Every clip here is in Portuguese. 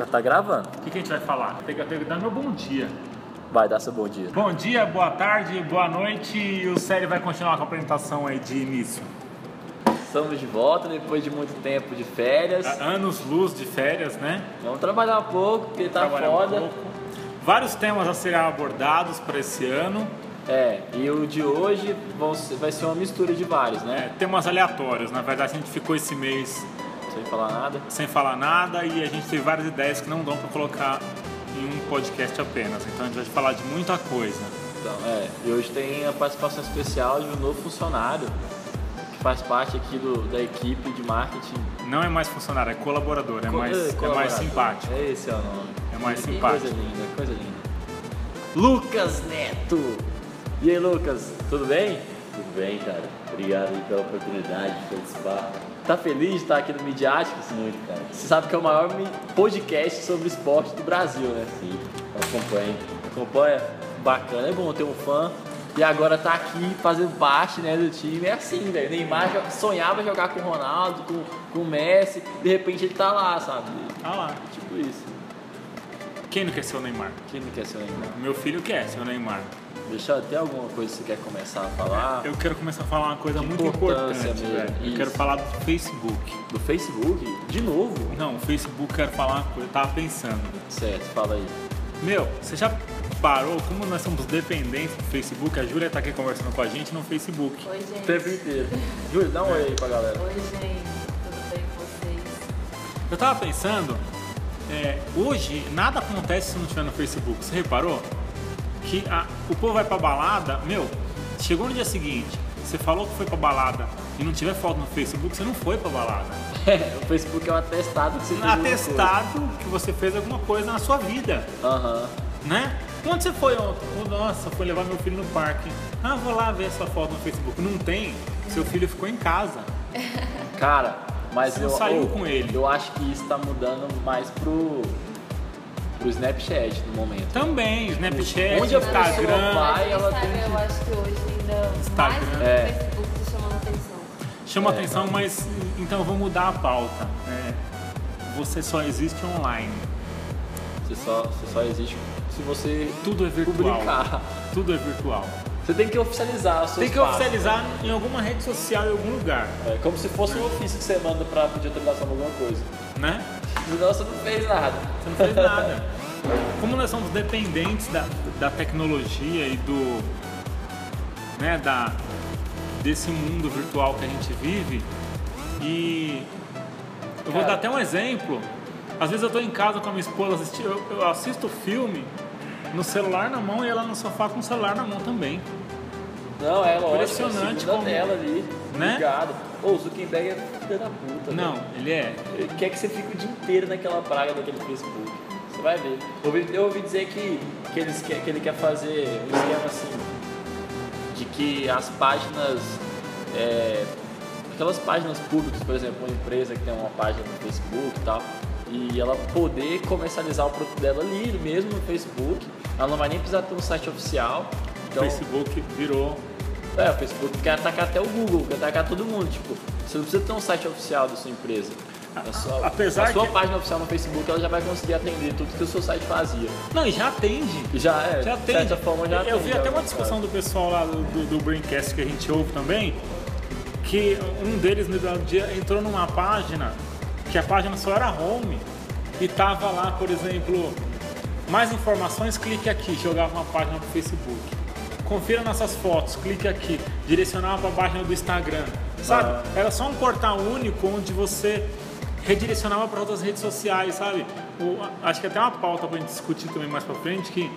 Já tá gravando. O que, que a gente vai falar? Tem que, tem que dar meu bom dia. Vai dar seu bom dia. Bom dia, boa tarde, boa noite e o Série vai continuar com a apresentação aí de início. Estamos de volta depois de muito tempo de férias. Anos luz de férias, né? Vamos trabalhar um pouco, porque tá Trabalhar um foda. pouco. Vários temas a serem abordados para esse ano. É, e o de hoje vai ser uma mistura de vários, né? É, temas aleatórios. Na verdade, a gente ficou esse mês Sem falar nada. sem falar nada e a gente teve várias ideias que não dão para colocar em um podcast apenas. Então a gente vai falar de muita coisa. Então, é, e hoje tem a participação especial de um novo funcionário que faz parte aqui do, da equipe de marketing. Não é mais funcionário, é colaborador, é Co- mais, é mais colaborador. simpático. Esse é o nome. É mais Que simpático. Coisa linda, coisa linda. Lucas Neto! E aí, Lucas, tudo bem? Tudo bem, cara. Obrigado aí pela oportunidade de participar. Tá feliz de estar aqui no Midiáticos? Muito, cara. Você sabe que é o maior podcast sobre esporte do Brasil, né? Sim, acompanho. Acompanha? Bacana, é bom ter um fã. E agora tá aqui fazendo parte né, do time. É assim, velho. Neymar sonhava jogar com o Ronaldo, com, com o Messi. De repente ele tá lá, sabe? Ah lá. Tipo isso. Quem não quer ser o Neymar? Quem não quer ser o Neymar? Meu filho quer ser o Neymar. Deixa eu ter alguma coisa que você quer começar a falar? Eu quero começar a falar uma coisa De muito importante, mesmo, velho. Eu isso. quero falar do Facebook. Do Facebook? De novo? Não, o Facebook eu quero falar uma coisa, eu tava pensando. Certo, fala aí. Meu, você já parou como nós somos dependentes do Facebook? A Júlia tá aqui conversando com a gente no Facebook. Oi, O gente. tempo inteiro. Júlio, dá um oi aí pra galera. Oi, gente. Tudo bem com vocês? Eu tava pensando, é, hoje nada acontece se não tiver no Facebook. Você reparou? Que a- o povo vai pra balada, meu, chegou no dia seguinte, você falou que foi pra balada e não tiver foto no Facebook, você não foi pra balada. É, o Facebook é um atestado que você fez alguma coisa. Atestado que você fez alguma coisa na sua vida, Aham. né? Onde você foi ontem? Oh, Nossa, foi levar meu filho no parque. Ah, vou lá ver essa foto no Facebook. Não tem, seu filho ficou em casa. Cara, mas Você eu, saiu oh, com ele. eu acho que isso tá mudando mais pro, pro Snapchat no momento. Também, Snapchat, onde a Instagram. vai- ela tem Instagram, que- eu acho que hoje ainda Instagram. mais do que É. o Facebook tá chamando atenção. Chama É. atenção, mas então eu vou mudar a pauta. É, você só existe online. Você só, você só existe se você Tudo é virtual. publicar. Tudo é virtual. Você tem que oficializar Tem que espaço. oficializar em alguma rede social, em algum lugar, É como se fosse um ofício que você manda pra pedir autorização pra alguma coisa. né? Senão você não fez nada. Você não fez nada. Como nós somos dependentes da, da tecnologia e do, né, da, desse mundo virtual que a gente vive, e eu vou Cara. dar até um exemplo. Às vezes eu estou em casa com a minha esposa, assisti- eu, eu assisto filme no celular na mão e ela no sofá com o celular na mão também. Não, é lógico. Impressionante é a como- tela ali, né? ligado. Ô, o Zuckerberg é filho da puta. Não, velho. ele é. Ele quer que você fique o dia inteiro naquela praga daquele Facebook. Você vai ver. Eu ouvi, eu ouvi dizer que, que, eles quer, que ele quer fazer um esquema assim, de que as páginas, é, aquelas páginas públicas, por exemplo, uma empresa que tem uma página no Facebook e tal, e ela poder comercializar o produto dela ali mesmo no Facebook, ela não vai nem precisar ter um site oficial. O Então, Facebook virou. é, o Facebook quer atacar até o Google, quer atacar todo mundo. Tipo, você não precisa ter um site oficial da sua empresa. A sua, apesar a sua que- página oficial no Facebook ela já vai conseguir atender tudo que o seu site fazia. Não, e já atende. Já é, Já de tem. certa forma já Eu atende, vi até já. uma discussão do pessoal lá do, do, do Braincast que a gente ouve também, que um deles no dia entrou numa página que a página só era home e tava lá, por exemplo, mais informações, clique aqui, jogava uma página pro Facebook. Confira nossas fotos, clique aqui, direcionava para a página do Instagram. Sabe? Ah. Era só um portal único onde você redirecionava para outras redes sociais, sabe? O- acho que até uma pauta pra gente discutir também mais pra frente que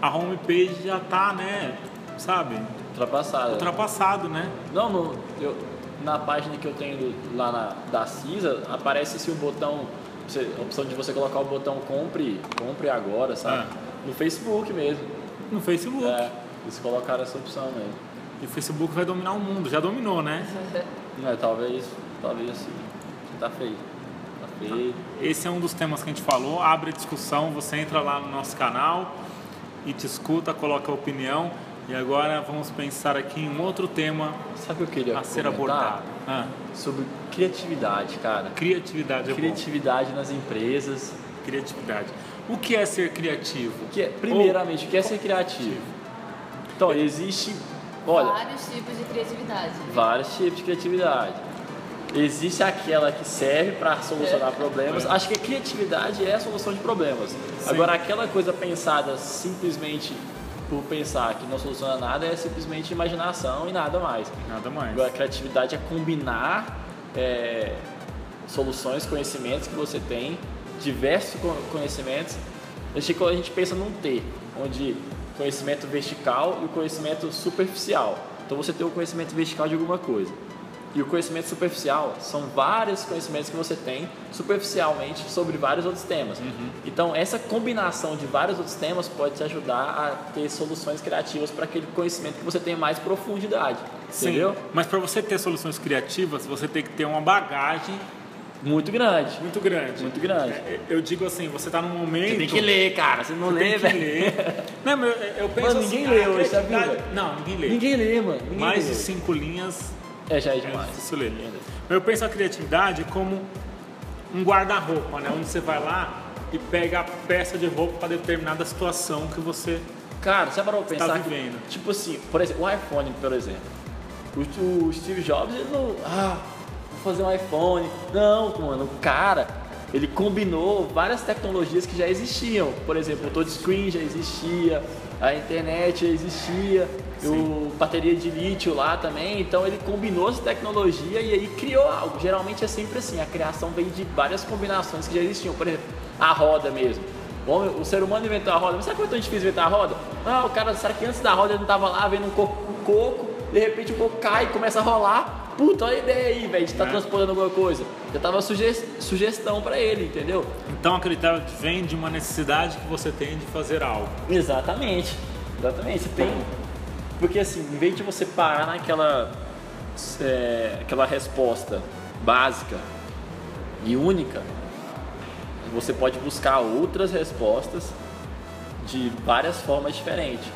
a homepage já tá, né, sabe, Ultrapassada. ultrapassado, né? Não, no, eu, na página que eu tenho lá na, da CISA, aparece se o botão, a opção de você colocar o botão compre, compre agora, sabe? Ah. No Facebook mesmo. No Facebook. É, eles colocaram essa opção mesmo. E o Facebook vai dominar o mundo, já dominou, né? É, talvez, talvez assim. Tá feio. Tá feio. Esse é um dos temas que a gente falou, abre a discussão, você entra lá no nosso canal e te escuta, coloca a opinião. E agora vamos pensar aqui em um outro tema Sabe o que eu queria a ser abordado. Ah, Sobre criatividade, cara. criatividade é bom. Criatividade nas empresas. criatividade. O que é ser criativo? O que é, primeiramente, o que é ser criativo? Então, existe, olha, Vários tipos de criatividade. vários tipos de criatividade. Existe aquela que serve para solucionar problemas. Acho que a criatividade é a solução de problemas. Agora, aquela coisa pensada simplesmente por pensar que não soluciona nada é simplesmente imaginação e nada mais. Nada mais. Agora, a criatividade é combinar é, soluções, conhecimentos que você tem, diversos co- conhecimentos. Acho que quando a gente pensa num T, onde conhecimento vertical e o conhecimento superficial. Então você tem o conhecimento vertical de alguma coisa. E o conhecimento superficial são vários conhecimentos que você tem superficialmente sobre vários outros temas. Então, essa combinação de vários outros temas pode te ajudar a ter soluções criativas para aquele conhecimento que você tem mais profundidade. Entendeu? Sim, mas para você ter soluções criativas, você tem que ter uma bagagem Muito grande. muito grande. Muito grande. É, Eu digo assim, você está num momento. Você tem que ler, cara. Você não Tem lê, que velho. ler. Não, mas eu, eu penso Mano, assim, ninguém a lê hoje, sabia? Não, ninguém lê. Ninguém lê, mano. Ninguém Mais lê. de cinco linhas É, já é é demais. difícil ler. Mas eu penso a criatividade como um guarda-roupa, né? Onde você vai lá e pega a peça de roupa para determinada situação que você. Cara, você parou pra Tá pensar que, tipo assim, por exemplo, o iPhone, por exemplo. O, o Steve Jobs, ele não. Ah, fazer um iPhone. Não, mano, o cara, ele combinou várias tecnologias que já existiam. Por exemplo, o touchscreen já existia, a internet já existia, o bateria de lítio lá também. Então ele combinou essa tecnologia e aí criou algo. Geralmente é sempre assim, a criação vem de várias combinações que já existiam. Por exemplo, a roda mesmo. Homem- o ser humano inventou a roda. Mas sabe quanto é difícil inventar a roda? Ah, o cara, será que antes da roda ele não tava lá vendo um coco, um coco de repente o coco cai e começa a rolar? Puta, olha a ideia aí, velho, de estar É. transportando alguma coisa. Já tava suge sugestão pra ele, entendeu? Então a criatividade vem de uma necessidade que você tem de fazer algo. Exatamente. Exatamente. Você tem. Porque assim, em vez de você parar naquela é, aquela resposta básica e única, você pode buscar outras respostas de várias formas diferentes.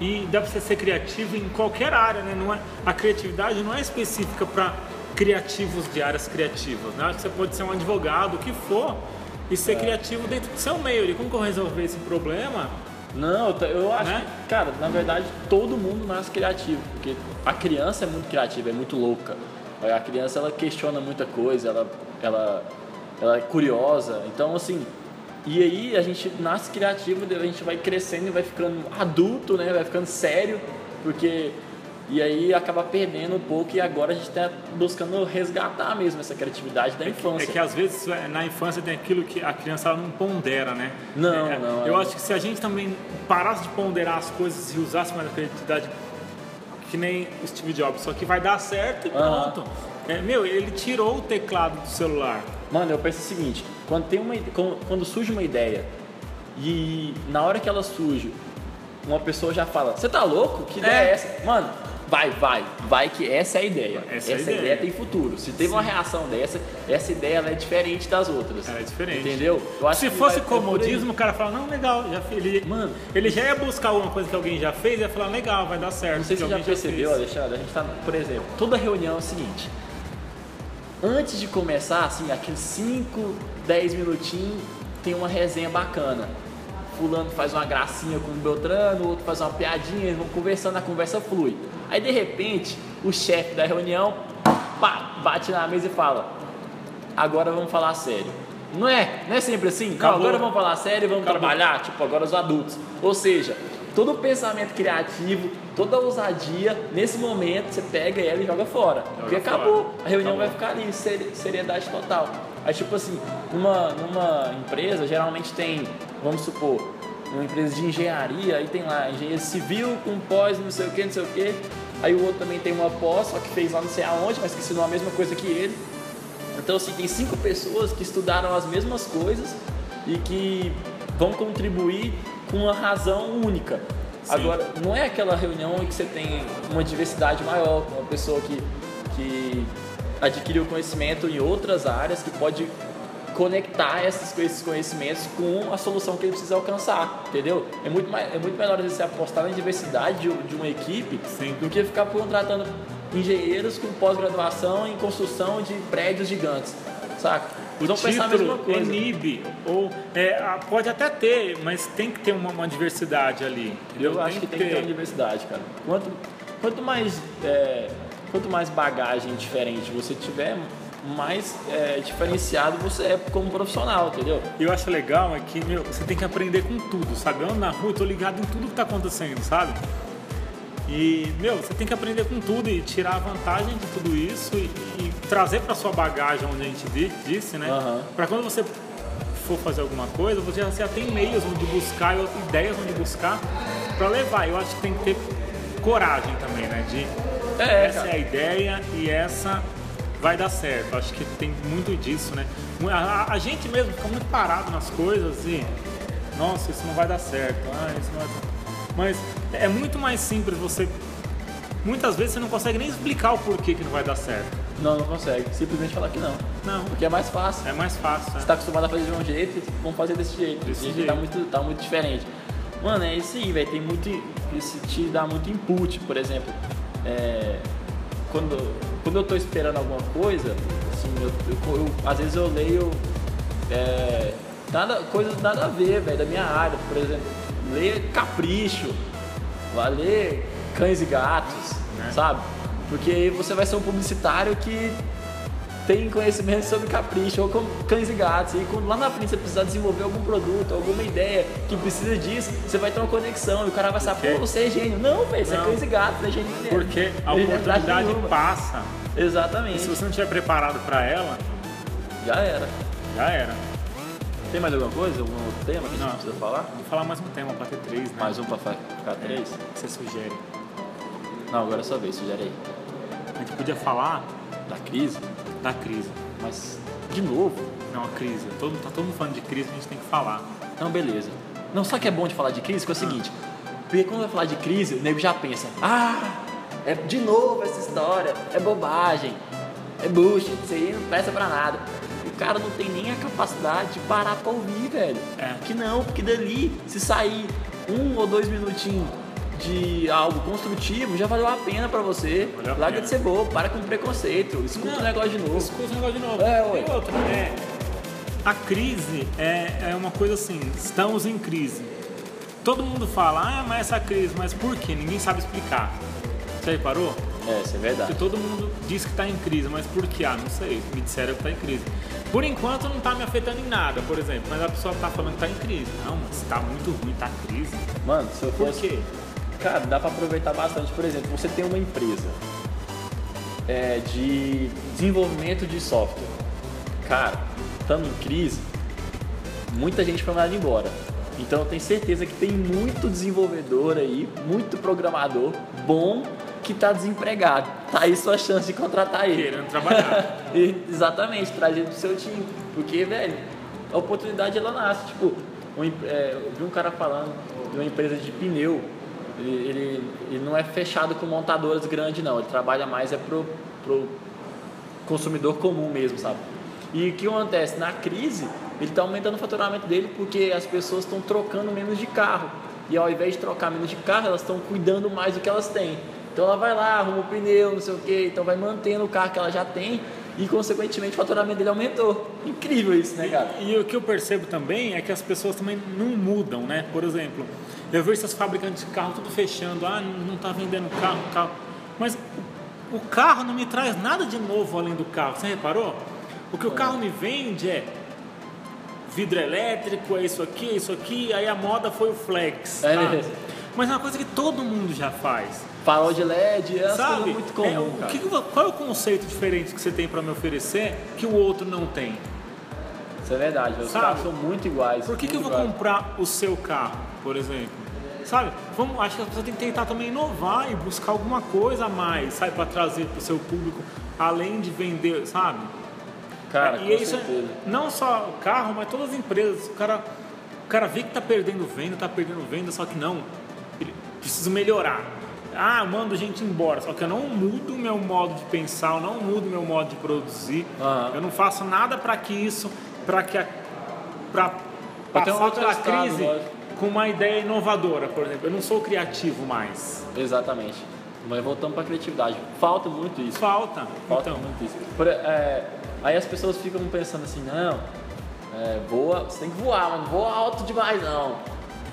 E dá pra você ser criativo em qualquer área, né? Não é, a criatividade não é específica para criativos de áreas criativas, né? Você pode ser um advogado, o que for, e É. ser criativo dentro do seu meio. E como que eu resolver esse problema? Não, eu acho Né? que, cara, na verdade todo mundo nasce criativo, porque a criança é muito criativa, é muito louca. A criança ela questiona muita coisa, ela, ela, ela é curiosa. Então, assim, e aí a gente nasce criativo, a gente vai crescendo e vai ficando adulto, né? Vai ficando sério, porque. E aí acaba perdendo um pouco e agora a gente está buscando resgatar mesmo essa criatividade da infância. É que às vezes é, na infância tem aquilo que a criança não pondera, né? Não, É, não, Eu é. acho que se a gente também parasse de ponderar as coisas e usasse mais a criatividade, que nem o Steve Jobs, só que vai dar certo e pronto. É, meu, ele tirou o teclado do celular. Mano, eu penso o seguinte, quando, tem uma, quando, surge uma ideia e na hora que ela surge, uma pessoa já fala, você tá louco? Que ideia é. É. essa? Mano, vai, vai, vai que essa é a ideia. Essa é a ideia. ideia tem futuro. Se teve uma reação dessa, essa ideia ela é diferente das outras. Ela é diferente. Entendeu? Eu acho Se fosse comodismo, o cara fala, não, legal, já fiz. Ele, Mano. ele já ia buscar alguma coisa que alguém já fez e ia falar, legal, vai dar certo. Não sei se você já percebeu, fez. Alexandre, a gente tá, por exemplo, toda reunião é o seguinte. Antes de começar, assim, aqueles 5, 10 minutinhos, tem uma resenha bacana. Fulano faz uma gracinha com o Beltrano, o outro faz uma piadinha, eles vão conversando, a conversa flui. Aí de repente, o chefe da reunião pá, bate na mesa e fala: Agora vamos falar sério. Não é? Não é sempre assim? Não, agora vamos falar sério e vamos Acabou. trabalhar, tipo, agora os adultos. Ou seja, todo o pensamento criativo, toda a ousadia, nesse momento você pega ela e joga fora. porque fora. acabou. A reunião Acabou. vai ficar ali, seri- seriedade total. Aí, tipo assim, numa, numa empresa, geralmente tem, vamos supor, uma empresa de engenharia, aí tem lá engenharia civil com pós, não sei o que, não sei o que. Aí o outro também tem uma pós, só que fez lá não sei aonde, mas que ensinou a mesma coisa que ele. Então, assim, tem cinco pessoas que estudaram as mesmas coisas e que vão contribuir com uma razão única. Agora, não é aquela reunião em que você tem uma diversidade maior, com uma pessoa que, que adquiriu conhecimento em outras áreas, que pode conectar esses, esses conhecimentos com a solução que ele precisa alcançar, entendeu? É muito, mais, é muito melhor você apostar na diversidade de, de uma equipe Sim. do que ficar contratando engenheiros com pós-graduação em construção de prédios gigantes, saca? o vão pensar a título inibe. Ou, é, pode até ter, mas tem que ter uma, uma diversidade ali. entendeu? Eu acho que tem que ter uma diversidade, cara. Quanto, quanto mais é, quanto mais bagagem diferente você tiver, mais é, diferenciado você é como profissional, entendeu? E eu acho legal é que, meu, você tem que aprender com tudo, sabe? Eu ando na rua, eu tô ligado em tudo que tá acontecendo, sabe? E, meu, você tem que aprender com tudo e tirar a vantagem de tudo isso e, e trazer pra sua bagagem, onde a gente di- disse, né? Aham. Pra quando você for fazer alguma coisa, você já, já tem meios onde buscar, e ideias onde buscar pra levar. Eu acho que tem que ter coragem também, né? De É, essa cara. é a ideia e essa vai dar certo. Acho que tem muito disso, né? A, a- gente mesmo fica muito parado nas coisas e, nossa, isso não vai dar certo. Ah, isso não vai dar... Mas é muito mais simples você. Muitas vezes você não consegue nem explicar o porquê que não vai dar certo. Não, não consegue. Simplesmente falar que não. Não. Porque é mais fácil. É mais fácil. né? Você tá acostumado a fazer de um jeito, vamos fazer desse jeito. Desse E jeito. Tá muito, tá muito diferente. Mano, é isso aí, velho. Tem muito. Isso te dá muito input, por exemplo. É, quando, quando eu tô esperando alguma coisa, assim, eu, eu- eu- às vezes eu leio é, nada, coisas nada a ver, velho, da minha área. Por exemplo, ler Capricho, ler Cães e Gatos, Né? sabe? Porque aí você vai ser um publicitário que tem conhecimento sobre capricho ou com cães e gatos. E quando lá na frente você precisar desenvolver algum produto, alguma ideia que precisa disso, você vai ter uma conexão e o cara vai saber, pô, você é gênio. Não, velho, você é Não. cães e gatos, não é gênio nenhum. Porque a oportunidade passa. E Exatamente. se você não estiver preparado para ela, Já era. já era. Tem mais alguma coisa? Algum outro tema que a gente Não. precisa falar? Vou falar mais um tema para ter três, né? Mais um pra fa- ficar três? O que você sugere? Não, agora é sua vez, sugere aí. A gente podia falar Da crise? da crise. Mas, de novo? Não, a crise. Todo, tá todo mundo falando de crise, a gente tem que falar. Não, beleza. Não, só que é bom de falar de crise, que é o seguinte. Porque quando vai falar de crise, o nego já pensa, ah, é de novo essa história, é bobagem, é bullshit, isso aí não presta pra nada. O cara não tem nem a capacidade de parar pra ouvir, velho. É. Que não, porque dali, se sair um ou dois minutinhos de algo construtivo, já valeu a pena pra você. Valeu Larga de ser bobo, para com preconceito, escuta Não, o negócio de novo. Escuta o negócio de novo. É, ué. E outra, é, a crise é, é uma coisa assim, estamos em crise. Todo mundo fala, ah, mas essa crise, mas por quê? Ninguém sabe explicar. Você reparou? É, isso é Que verdade. todo mundo diz que está em crise, mas por quê? Ah, não sei, me disseram que está em crise. Por enquanto não está me afetando em nada, por exemplo, mas a pessoa está falando que está em crise. Não, mas está muito ruim, está crise. Mano, se eu Por fosse... quê? Cara, dá pra aproveitar bastante. Por exemplo, você tem uma empresa é, de desenvolvimento de software. Cara, estando em crise, muita gente foi mandada embora. Então eu tenho certeza que tem muito desenvolvedor aí, muito programador bom que está desempregado. Tá aí sua chance de contratar ele. Querendo trabalhar. Exatamente, traz ele pro seu time. Porque, velho, a oportunidade ela nasce. Tipo, um é, eu vi um cara falando de uma empresa de pneu. Ele, ele, não é fechado com montadoras grandes, não. Ele trabalha mais é pro, pro consumidor comum mesmo, sabe? E o que acontece? Na crise, ele está aumentando o faturamento dele porque as pessoas estão trocando menos de carro. E ao invés de trocar menos de carro, elas estão cuidando mais do que elas têm. Então ela vai lá, arruma o pneu, não sei o que, então vai mantendo o carro que ela já tem e consequentemente o faturamento dele aumentou. Incrível isso, né, cara? E o que eu percebo também é que as pessoas também não mudam, né? Por exemplo, eu vejo essas fabricantes de carro tudo fechando, ah, não está vendendo carro, carro. Mas o carro não me traz nada de novo além do carro, você reparou? O que o carro me vende é vidro elétrico, é isso aqui, é isso aqui, aí a moda foi o flex. É sabe? mesmo. Mas é uma coisa que todo mundo já faz. Farol de LED é Sabe? muito É, comum, o cara. que qual é o conceito diferente que você tem para me oferecer que o outro não tem? Isso é verdade, os Sabe? carros são muito iguais. Por que, que eu vou iguais. comprar o seu carro, por exemplo? Sabe? Vamos, acho que a pessoa tem que tentar também inovar e buscar alguma coisa a mais, sabe, para trazer para o seu público, além de vender, sabe? Cara, e com isso é certeza. não só o carro, mas todas as empresas. O cara, o cara vê que tá perdendo venda, tá perdendo venda, só que não. Ele precisa melhorar. Ah, eu mando gente embora, só que eu não mudo o meu modo de pensar, eu não mudo o meu modo de produzir. Aham. Eu não faço nada para que isso, para que a Pra um passar pela resultado, crise lógico. Com uma ideia inovadora, por exemplo. Eu não sou criativo mais. Exatamente. Mas voltando pra criatividade. Falta muito isso. Falta. Falta então, muito isso. Por- é, Aí as pessoas ficam pensando assim, não, é, voa, você tem que voar, mas não voa alto demais não.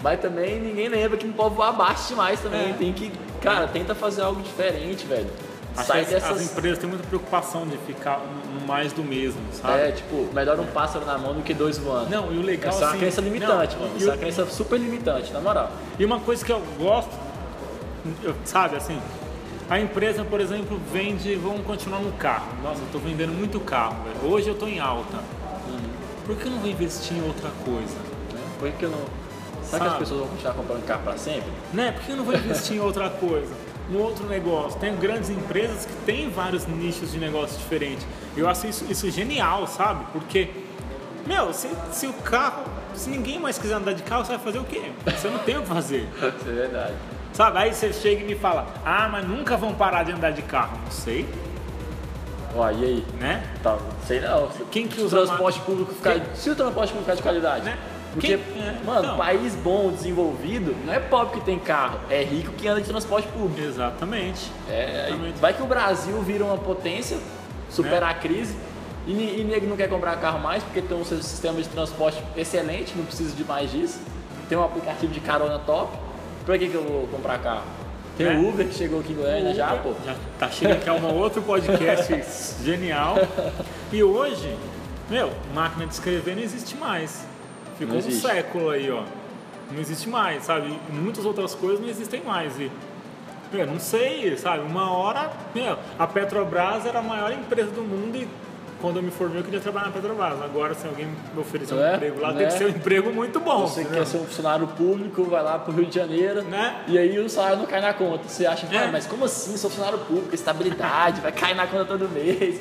Mas também ninguém lembra que não pode voar baixo demais também. É. Tem que, cara, tenta fazer algo diferente, velho. Dessas. as empresas têm muita preocupação de ficar no mais do mesmo, sabe? É, tipo, melhor um pássaro na mão do que dois voando. Não, e o legal Essa é uma assim, crença limitante, não, mano. Isso é o- uma crença super limitante, na moral. E uma coisa que eu gosto, eu- sabe, assim, a empresa, por exemplo, vende, vamos continuar no carro. Nossa, eu tô vendendo muito carro, velho. Hoje eu tô em alta. Por que eu não vou investir em outra coisa? Né? Por que eu não. Será que as pessoas vão continuar comprando carro pra sempre? Né? Por que eu não vou investir em outra coisa? No outro negócio. Tem grandes empresas que têm vários nichos de negócio diferentes. Eu acho isso, isso genial, sabe? Porque, meu, se, se o carro. Se ninguém mais quiser andar de carro, você vai fazer o quê? Você não tem o que fazer. Isso é verdade. Sabe? Aí você chega e me fala, ah, mas nunca vão parar de andar de carro. Não sei, Ó, e aí? né? Tá, sei não. Quem que Se o usa transporte ma- público ficar. Quem- Se o transporte público ficar de qualidade. Né? Porque, Quem- é, mano, então. país bom, desenvolvido, não é pobre que tem carro, é rico que anda de transporte público. Exatamente. É, Exatamente. vai que o Brasil vira uma potência, superar Né? a crise, e, e nego não quer comprar carro mais porque tem um sistema de transporte excelente, não precisa de mais disso. Tem um aplicativo de carona top. Pra que, que eu vou comprar carro? Tem É. o Uber que chegou aqui em Goiânia já, pô. Já tá chegando que é um outro podcast genial. E hoje, meu, máquina de escrever não existe mais. Ficou um século aí, ó. Não existe mais, sabe? E muitas outras coisas não existem mais. E, meu, não sei, sabe? Uma hora, meu, a Petrobras era a maior empresa do mundo e quando eu me formei eu queria trabalhar na Petrobras. Agora, se alguém me oferecer um É, emprego lá, né? tem que ser um emprego muito bom. Você entendeu? quer ser um funcionário público, vai lá pro Rio de Janeiro, Né? e aí o salário não cai na conta. Você acha, É. "Ah, mas como assim? Sou funcionário público, estabilidade, vai cair na conta todo mês.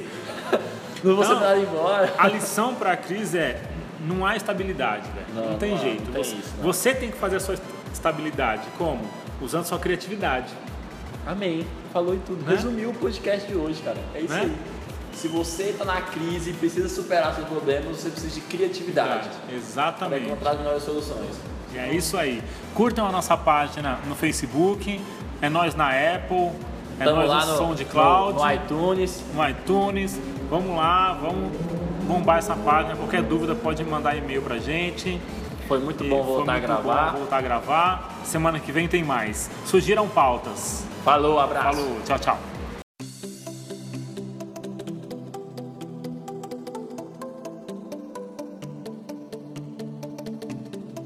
Não vou ser mandado embora. A lição para a crise é não há estabilidade, velho. Não, Não, tem não, jeito. não tem você, isso, você tem que fazer a sua estabilidade. Como? Usando sua criatividade. Amém. Falou em tudo. Né? Resumiu o podcast de hoje, cara. É isso Né? aí. Se você tá na crise e precisa superar seus problemas, você precisa de criatividade para Exatamente. encontrar as melhores soluções. E é isso aí. Curtam a nossa página no Facebook, é nós na Apple, é Estamos nós no, no, SoundCloud, no, no iTunes. no iTunes. Vamos lá, vamos bombar essa página. Qualquer dúvida pode mandar e-mail pra gente. Foi muito E bom voltar a muito gravar. Bom voltar a gravar. Semana que vem tem mais. Sugiram pautas. Falou, abraço. Falou, tchau, tchau.